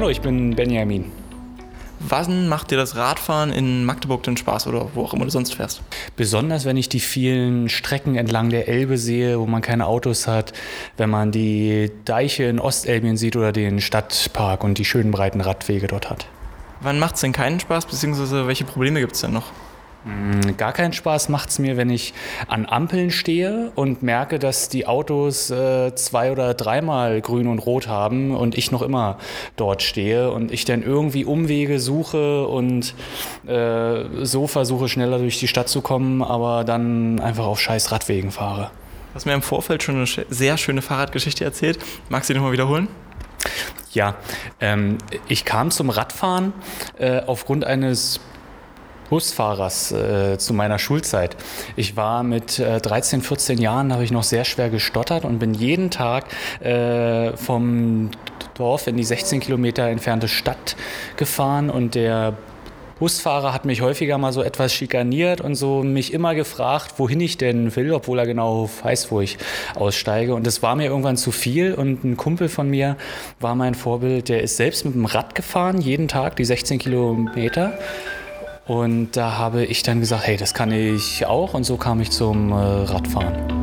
Hallo, ich bin Benjamin. Wann macht dir das Radfahren in Magdeburg denn Spaß oder wo auch immer du sonst fährst? Besonders wenn ich die vielen Strecken entlang der Elbe sehe, wo man keine Autos hat, wenn man die Deiche in Ostelbien sieht oder den Stadtpark und die schönen breiten Radwege dort hat. Wann macht es denn keinen Spaß, beziehungsweise welche Probleme gibt es denn noch? Mm, gar keinen Spaß macht es mir, wenn ich an Ampeln stehe und merke, dass die Autos äh, zwei oder dreimal grün und rot haben und ich noch immer dort stehe und ich dann irgendwie Umwege suche und äh, so versuche, schneller durch die Stadt zu kommen, aber dann einfach auf scheiß Radwegen fahre. Du hast mir im Vorfeld schon eine sehr schöne Fahrradgeschichte erzählt. Magst du die nochmal wiederholen? Ja, ähm, ich kam zum Radfahren äh, aufgrund eines Busfahrers äh, zu meiner Schulzeit. Ich war mit äh, 13, 14 Jahren, habe ich noch sehr schwer gestottert und bin jeden Tag äh, vom Dorf in die 16 Kilometer entfernte Stadt gefahren und der Busfahrer hat mich häufiger mal so etwas schikaniert und so mich immer gefragt, wohin ich denn will, obwohl er genau weiß, wo ich aussteige. Und das war mir irgendwann zu viel. Und ein Kumpel von mir war mein Vorbild, der ist selbst mit dem Rad gefahren, jeden Tag die 16 Kilometer. Und da habe ich dann gesagt, hey, das kann ich auch. Und so kam ich zum äh, Radfahren.